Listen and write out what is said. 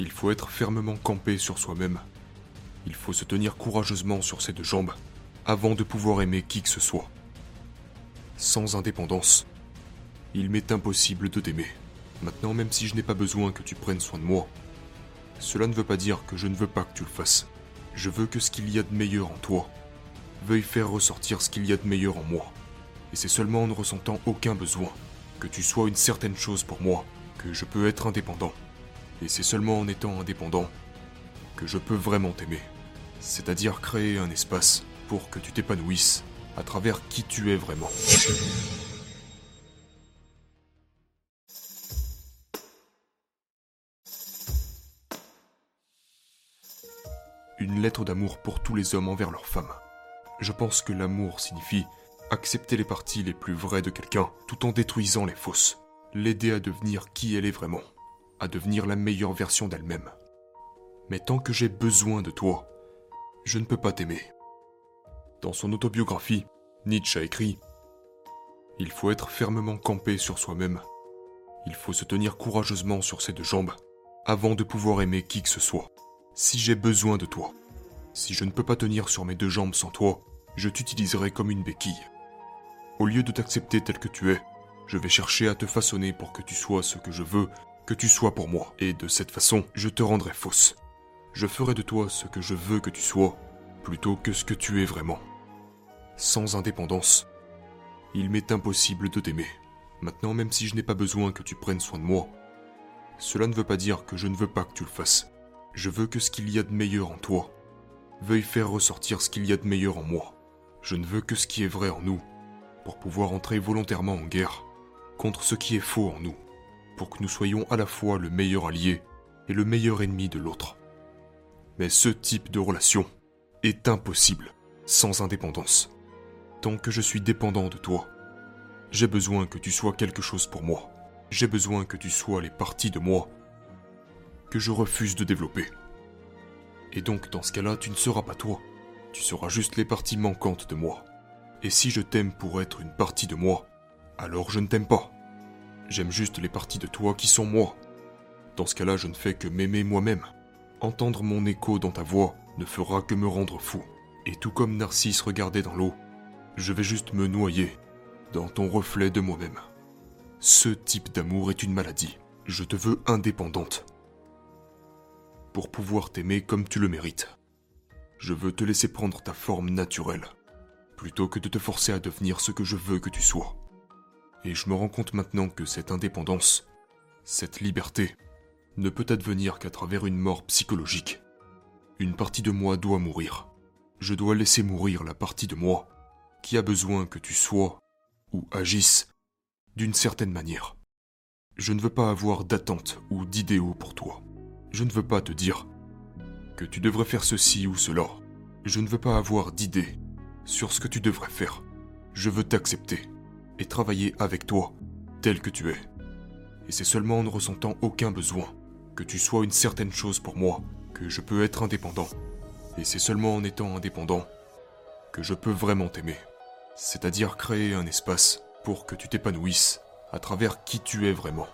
Il faut être fermement campé sur soi-même. Il faut se tenir courageusement sur ses deux jambes avant de pouvoir aimer qui que ce soit. Sans indépendance, il m'est impossible de t'aimer. Maintenant, même si je n'ai pas besoin que tu prennes soin de moi, cela ne veut pas dire que je ne veux pas que tu le fasses. Je veux que ce qu'il y a de meilleur en toi veuille faire ressortir ce qu'il y a de meilleur en moi. Et c'est seulement en ne ressentant aucun besoin que tu sois une certaine chose pour moi que je peux être indépendant. Et c'est seulement en étant indépendant que je peux vraiment t'aimer. C'est-à-dire créer un espace pour que tu t'épanouisses à travers qui tu es vraiment. Une lettre d'amour pour tous les hommes envers leurs femmes. Je pense que l'amour signifie accepter les parties les plus vraies de quelqu'un tout en détruisant les fausses. L'aider à devenir qui elle est vraiment, à devenir la meilleure version d'elle-même. Mais tant que j'ai besoin de toi, je ne peux pas t'aimer. Dans son autobiographie, Nietzsche a écrit Il faut être fermement campé sur soi-même. Il faut se tenir courageusement sur ses deux jambes avant de pouvoir aimer qui que ce soit. Si j'ai besoin de toi, si je ne peux pas tenir sur mes deux jambes sans toi, je t'utiliserai comme une béquille. Au lieu de t'accepter tel que tu es, je vais chercher à te façonner pour que tu sois ce que je veux que tu sois pour moi, et de cette façon, je te rendrai fausse. Je ferai de toi ce que je veux que tu sois, plutôt que ce que tu es vraiment. Sans indépendance, il m'est impossible de t'aimer. Maintenant, même si je n'ai pas besoin que tu prennes soin de moi, cela ne veut pas dire que je ne veux pas que tu le fasses. Je veux que ce qu'il y a de meilleur en toi veuille faire ressortir ce qu'il y a de meilleur en moi. Je ne veux que ce qui est vrai en nous, pour pouvoir entrer volontairement en guerre contre ce qui est faux en nous, pour que nous soyons à la fois le meilleur allié et le meilleur ennemi de l'autre. Mais ce type de relation est impossible sans indépendance. Tant que je suis dépendant de toi, j'ai besoin que tu sois quelque chose pour moi. J'ai besoin que tu sois les parties de moi que je refuse de développer. Et donc dans ce cas-là, tu ne seras pas toi. Tu seras juste les parties manquantes de moi. Et si je t'aime pour être une partie de moi, alors je ne t'aime pas. J'aime juste les parties de toi qui sont moi. Dans ce cas-là, je ne fais que m'aimer moi-même. Entendre mon écho dans ta voix ne fera que me rendre fou. Et tout comme Narcisse regardait dans l'eau, je vais juste me noyer dans ton reflet de moi-même. Ce type d'amour est une maladie. Je te veux indépendante. Pour pouvoir t'aimer comme tu le mérites. Je veux te laisser prendre ta forme naturelle, plutôt que de te forcer à devenir ce que je veux que tu sois. Et je me rends compte maintenant que cette indépendance, cette liberté, ne peut advenir qu'à travers une mort psychologique. Une partie de moi doit mourir. Je dois laisser mourir la partie de moi qui a besoin que tu sois ou agisses d'une certaine manière. Je ne veux pas avoir d'attente ou d'idéaux pour toi. Je ne veux pas te dire que tu devrais faire ceci ou cela. Je ne veux pas avoir d'idées sur ce que tu devrais faire. Je veux t'accepter et travailler avec toi tel que tu es. Et c'est seulement en ne ressentant aucun besoin que tu sois une certaine chose pour moi que je peux être indépendant. Et c'est seulement en étant indépendant que je peux vraiment t'aimer. C'est-à-dire créer un espace pour que tu t'épanouisses à travers qui tu es vraiment.